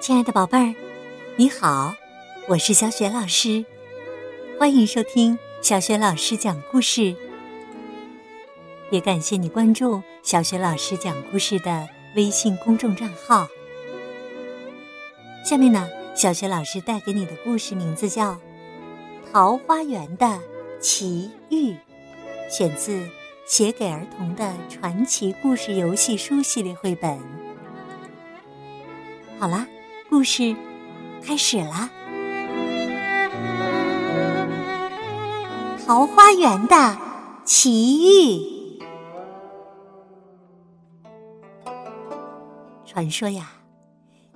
亲爱的宝贝儿，你好，我是小雪老师，欢迎收听小雪老师讲故事。也感谢你关注小雪老师讲故事的微信公众账号。下面呢，小雪老师带给你的故事名字叫《桃花源的奇遇》，选自《写给儿童的传奇故事游戏书》系列绘本。好啦。故事开始啦！桃花源的奇遇。传说呀，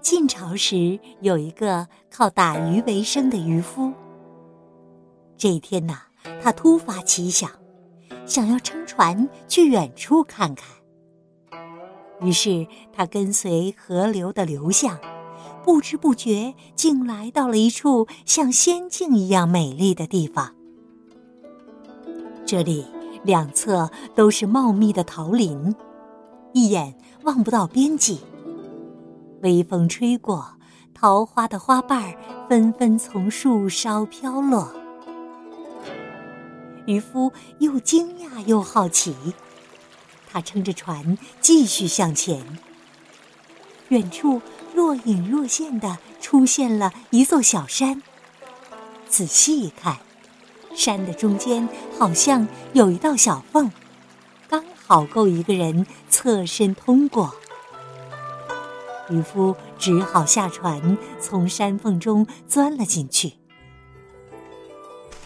晋朝时有一个靠打鱼为生的渔夫。这一天呐，他突发奇想，想要乘船去远处看看。于是他跟随河流的流向。不知不觉，竟来到了一处像仙境一样美丽的地方。这里两侧都是茂密的桃林，一眼望不到边际。微风吹过，桃花的花瓣纷纷从树梢飘落。渔夫又惊讶又好奇，他撑着船继续向前。远处。若隐若现的出现了一座小山。仔细一看，山的中间好像有一道小缝，刚好够一个人侧身通过。渔夫只好下船，从山缝中钻了进去。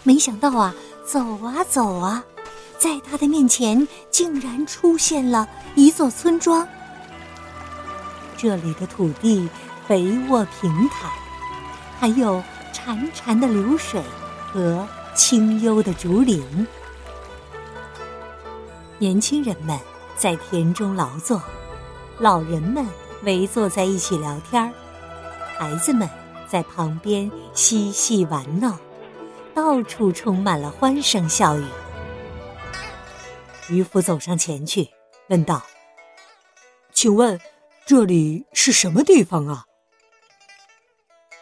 没想到啊，走啊走啊，在他的面前竟然出现了一座村庄。这里的土地肥沃平坦，还有潺潺的流水和清幽的竹林。年轻人们在田中劳作，老人们围坐在一起聊天儿，孩子们在旁边嬉戏玩闹，到处充满了欢声笑语。渔夫走上前去，问道：“请问？”这里是什么地方啊？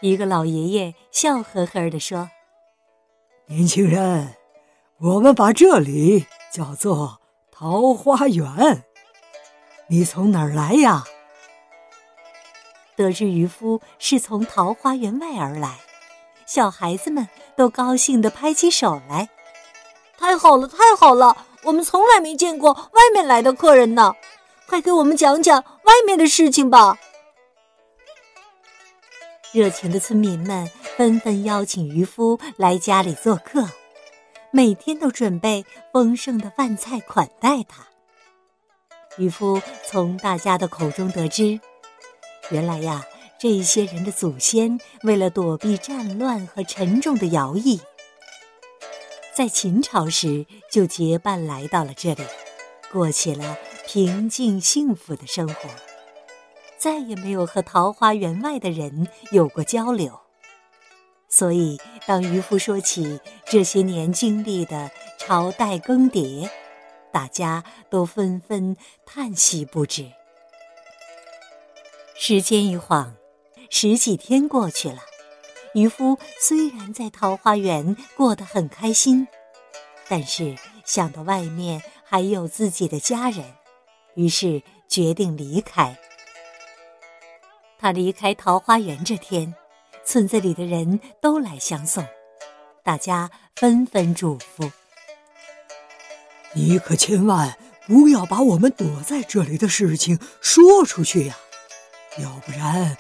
一个老爷爷笑呵呵地说：“年轻人，我们把这里叫做桃花源。你从哪儿来呀？”得知渔夫是从桃花源外而来，小孩子们都高兴地拍起手来：“太好了，太好了！我们从来没见过外面来的客人呢。”快给我们讲讲外面的事情吧！热情的村民们纷纷邀请渔夫来家里做客，每天都准备丰盛的饭菜款待他。渔夫从大家的口中得知，原来呀，这些人的祖先为了躲避战乱和沉重的徭役，在秦朝时就结伴来到了这里，过起了。平静幸福的生活，再也没有和桃花源外的人有过交流。所以，当渔夫说起这些年经历的朝代更迭，大家都纷纷叹息不止。时间一晃，十几天过去了。渔夫虽然在桃花源过得很开心，但是想到外面还有自己的家人。于是决定离开。他离开桃花源这天，村子里的人都来相送，大家纷纷嘱咐：“你可千万不要把我们躲在这里的事情说出去呀，要不然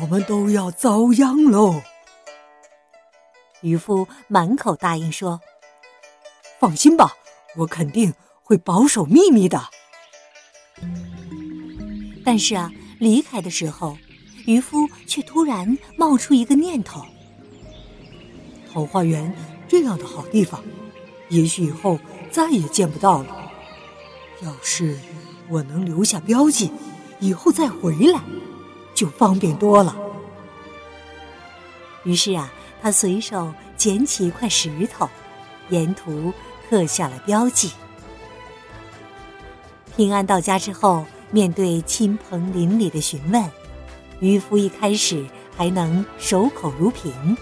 我们都要遭殃喽。”渔夫满口答应说：“放心吧，我肯定会保守秘密的。”但是啊，离开的时候，渔夫却突然冒出一个念头：桃花源这样的好地方，也许以后再也见不到了。要是我能留下标记，以后再回来，就方便多了。于是啊，他随手捡起一块石头，沿途刻下了标记。平安到家之后。面对亲朋邻里的询问，渔夫一开始还能守口如瓶。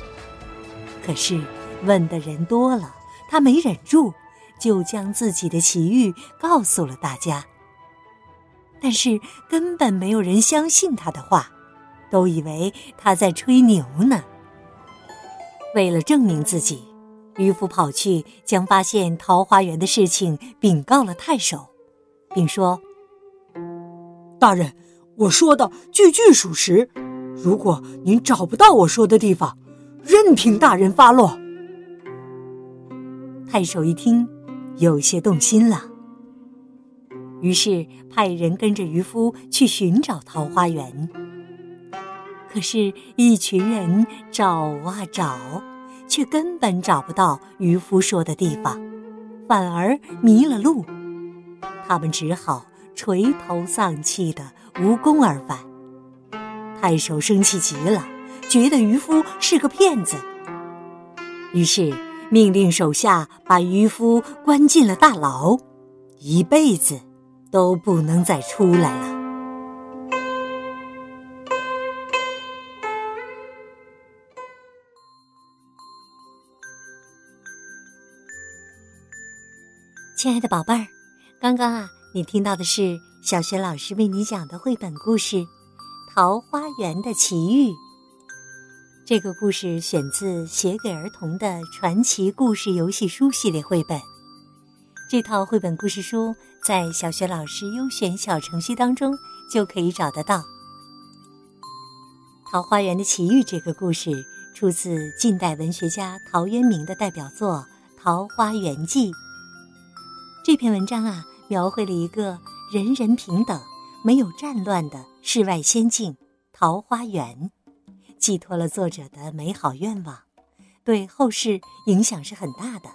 可是问的人多了，他没忍住，就将自己的奇遇告诉了大家。但是根本没有人相信他的话，都以为他在吹牛呢。为了证明自己，渔夫跑去将发现桃花源的事情禀告了太守，并说。大人，我说的句句属实。如果您找不到我说的地方，任凭大人发落。太守一听，有些动心了，于是派人跟着渔夫去寻找桃花源。可是，一群人找啊找，却根本找不到渔夫说的地方，反而迷了路。他们只好。垂头丧气的无功而返，太守生气极了，觉得渔夫是个骗子，于是命令手下把渔夫关进了大牢，一辈子都不能再出来了。亲爱的宝贝儿，刚刚啊。你听到的是小学老师为你讲的绘本故事《桃花源的奇遇》。这个故事选自写给儿童的传奇故事游戏书系列绘本。这套绘本故事书在小学老师优选小程序当中就可以找得到。《桃花源的奇遇》这个故事出自近代文学家陶渊明的代表作《桃花源记》。这篇文章啊。描绘了一个人人平等、没有战乱的世外仙境——桃花源，寄托了作者的美好愿望，对后世影响是很大的，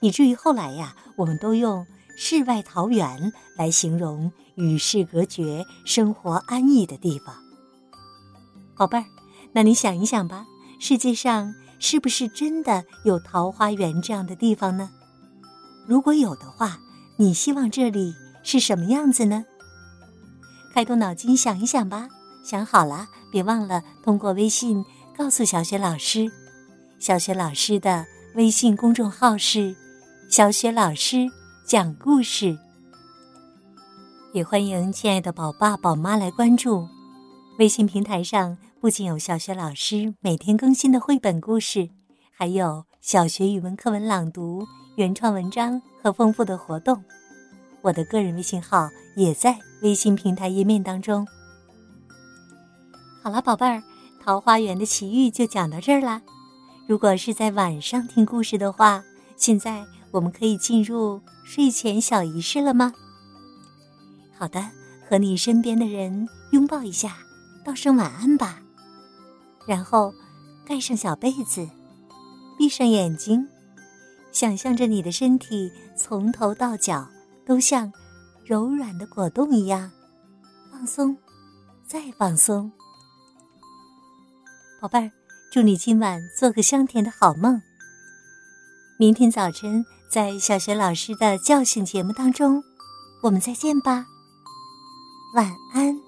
以至于后来呀，我们都用“世外桃源”来形容与世隔绝、生活安逸的地方。宝贝儿，那你想一想吧，世界上是不是真的有桃花源这样的地方呢？如果有的话，你希望这里是什么样子呢？开动脑筋想一想吧。想好了，别忘了通过微信告诉小雪老师。小雪老师的微信公众号是“小雪老师讲故事”。也欢迎亲爱的宝爸宝妈来关注。微信平台上不仅有小学老师每天更新的绘本故事，还有小学语文课文朗读。原创文章和丰富的活动，我的个人微信号也在微信平台页面当中。好了，宝贝儿，桃花源的奇遇就讲到这儿啦。如果是在晚上听故事的话，现在我们可以进入睡前小仪式了吗？好的，和你身边的人拥抱一下，道声晚安吧。然后盖上小被子，闭上眼睛。想象着你的身体从头到脚都像柔软的果冻一样放松，再放松。宝贝儿，祝你今晚做个香甜的好梦。明天早晨在小学老师的教训节目当中，我们再见吧。晚安。